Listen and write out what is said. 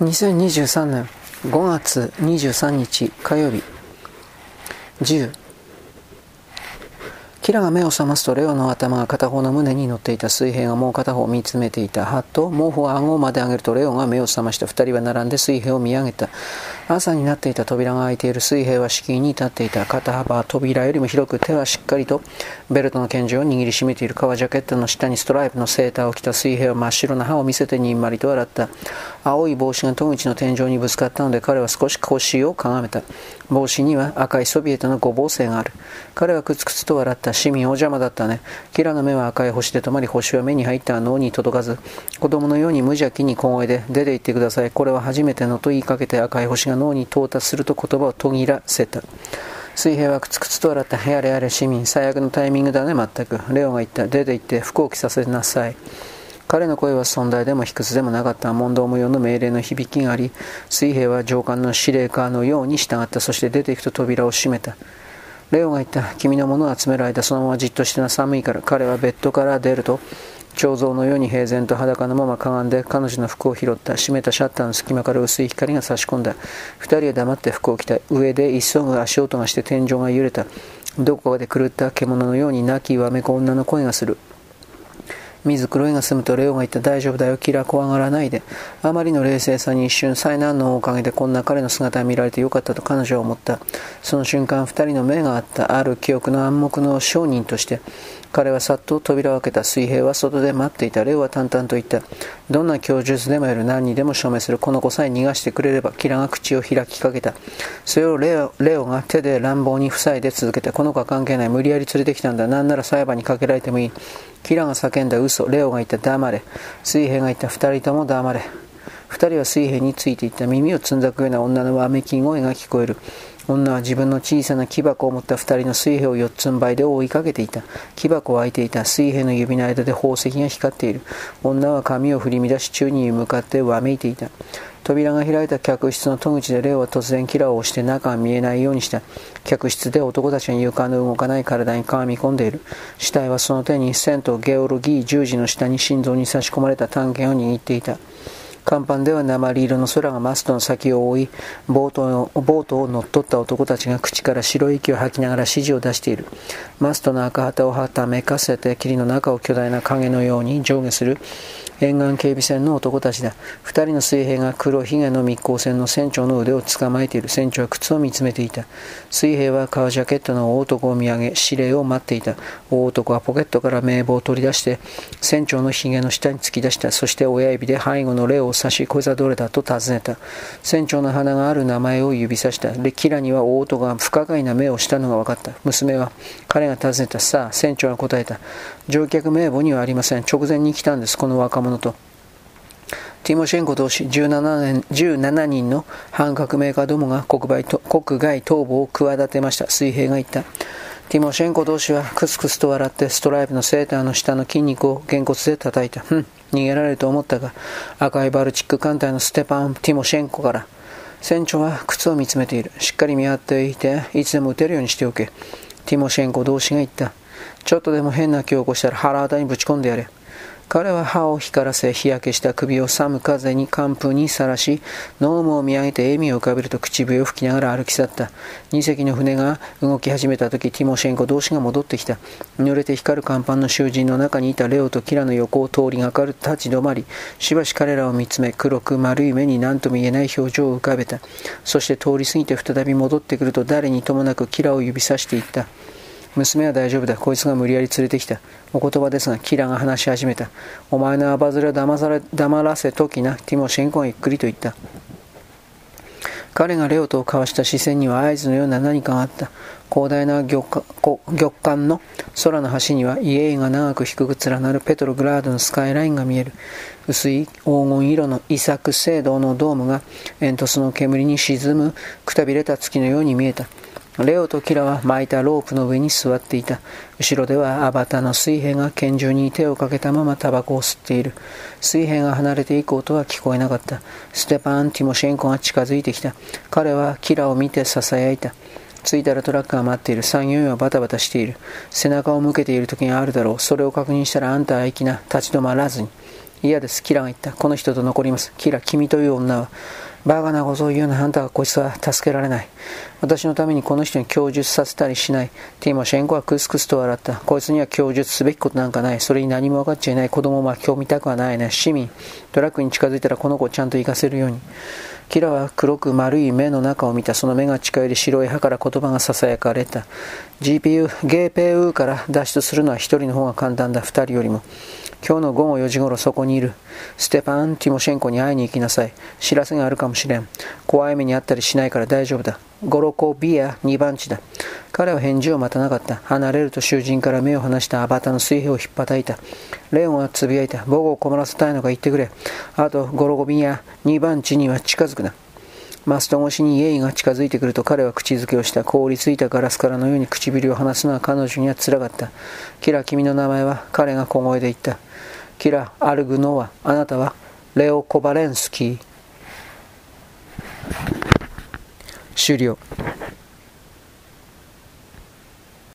2023年5月23日火曜日10キラが目を覚ますとレオの頭が片方の胸に乗っていた水平がもう片方を見つめていた。はっと毛布を顎まで上げるとレオが目を覚ました2人は並んで水平を見上げた。朝になっていた扉が開いている水平は敷居に立っていた。肩幅は扉よりも広く手はしっかりとベルトの拳銃を握りしめている革ジャケットの下にストライプのセーターを着た水平は真っ白な歯を見せてにんまりと笑った。青い帽子が戸口の天井にぶつかったので彼は少し腰をかがめた。帽子には赤いソビエトの五芒星がある。彼はくつくつと笑った。市民お邪魔だったね。キラの目は赤い星で止まり、星は目に入った脳に届かず、子供のように無邪気に小声で、出て行ってください。これは初めてのと言いかけて赤い星が脳に到達すると言葉を途切らせた。水平はくつくつと笑った。やれやれ市民、最悪のタイミングだね、全く。レオが言った。出て行って服を着させなさい。彼の声は尊大でも卑屈でもなかった問答無用の命令の響きがあり水兵は上官の司令官のように従ったそして出ていくと扉を閉めたレオが言った。君のものを集める間、そのままじっとしてな寒いから。彼はベッドから出ると、彫像のように平然と裸のままかがんで彼女の服を拾った。閉めたシャッターの隙間から薄い光が差し込んだ。二人は黙って服を着た。上で急ぐ足音がして天井が揺れた。どこかで狂った獣のように泣きわめく女の声がする。水黒いが済むとレオが言った大丈夫だよ、キラ怖がらないで。あまりの冷静さに一瞬災難のおかげでこんな彼の姿を見られてよかったと彼女は思った。その瞬間二人の目があった。ある記憶の暗黙の証人として、彼はさっと扉を開けた水平は外で待っていた。レオは淡々と言った。どんな供述でもやる何にでも証明する。この子さえ逃がしてくれれば、キラが口を開きかけた。それをレオレオが手で乱暴に塞いで続けて、この子は関係ない。無理やり連れてきたんだ。なんなら裁判にかけられてもいい。キラが叫んだ嘘。レオが言った黙れ。水平が言った二人とも黙れ。二人は水平についていった耳をつんざくような女のわめき声が聞こえる。女は自分の小さな木箱を持った二人の水兵を四つん這いで追いかけていた。木箱は開いていた。水兵の指の間で宝石が光っている。女は髪を振り乱し宙に向かってわめいていた。扉が開いた客室の戸口でレオは突然キラーを押して中が見えないようにした。客室で男たちが床の動かない体にかみ込んでいる。死体はその手にセント・ゲオルギー十字の下に心臓に差し込まれた探検を握っていた。甲板では鉛色の空がマストの先を覆い、ボートのボートを乗っ取った男たちが口から白い息を吐きながら指示を出している。マストの赤旗をはためかせて霧の中を巨大な影のように上下する沿岸警備船の男たちだ。二人の水兵が黒ひげの密航船の船長の腕を捕まえている。船長は靴を見つめていた。水兵は革ジャケットの大男を見上げ、指令を待っていた。大男はポケットから名簿を取り出して、船長のひげの下に突き出した。そして親指で背後の霊を指し、こいつはどれだと尋ねた。船長の鼻がある名前を指さした。で、キラには大男が不可解な目をしたのが分かった。娘は、彼が尋ねた。さあ、船長が答えた。乗客名簿にはありません。直前に来たんです、この若者と。ティモシェンコ同士 17, 年17人の反革命家どもが国外国外逃亡を企てました。水平が言った。ティモシェンコ同士はクスクスと笑ってストライプのセーターの下の筋肉をげんこつで叩いた。ふん、逃げられると思ったが、赤いバルチック艦隊のステパン・ティモシェンコから、船長は靴を見つめている。しっかり見張っていて、いつでも撃てるようにしておけ。ティモシェンコ同士が言った。ちょっとでも変な気を起こしたら腹当にぶち込んでやれ。彼は歯を光らせ日焼けした首を寒風に寒風にさらしノームを見上げて笑みを浮かべると口笛を吹きながら歩き去った。2隻の船が動き始めた時ティモシェンコ同士が戻ってきた。濡れて光る甲板の囚人の中にいたレオとキラの横を通りがかる立ち止まり。しばし彼らを見つめ黒く丸い目に何とも言えない表情を浮かべた。そして通り過ぎて再び戻ってくると誰にともなくキラを指さしていった。娘は大丈夫だ。こいつが無理やり連れてきた。お言葉ですが、キラが話し始めた。お前のアバズレを黙され黙らせときな。ティモシェンコがゆっくりと言った。彼がレオと交わした視線には合図のような何かがあった。広大な玉環の空の端には家々が長く低く連なるペトログラードのスカイラインが見える。薄い黄金色の遺作聖堂のドームが煙突の煙に沈むくたびれた月のように見えた。レオとキラは巻いたロープの上に座っていた。後ろではアバターの水兵が拳銃に手をかけたままタバコを吸っている。水兵が離れていく音は聞こえなかった。ステパン・ティモシェンコが近づいてきた。彼はキラを見て囁いた。着いたらトラックが待っている。作業員はバタバタしている。背中を向けている時があるだろう。それを確認したらあんたは行きな。立ち止まらずに。嫌です。キラが言った。この人と残ります。キラ、君という女は、バカなことを言うな、あんたはこいつは助けられない。私のためにこの人に供述させたりしない。ティモシェンコはクスクスと笑った。こいつには供述すべきことなんかない。それに何も分かっちゃいない。子供を巻き込みたくはないね。市民、トラックに近づいたらこの子をちゃんと行かせるように。キラは黒く丸い目の中を見た。その目が近寄り白い歯から言葉が囁かれた。GPU、ゲーペーウーから脱出するのは一人の方が簡単だ。二人よりも。今日の午後4時頃そこにいる。ステパン・ティモシェンコに会いに行きなさい。知らせがあるかもしれん。怖い目にあったりしないから大丈夫だ。ゴロコビア2番地だ。彼は返事を待たなかった。離れると囚人から目を離したアバターの水平をひっぱたいた。レオンはつぶやいた。母語を困らせたいのか言ってくれ。あと、ゴロゴビア2番地には近づくな。マスト越しにイエイが近づいてくると彼は口づけをした。凍りついたガラスからのように唇を離すのは彼女にはつらかった。キラ、君の名前は彼が小声で言った。キラ・アルグノワ、あなたはレオ・コバレンスキー。終了。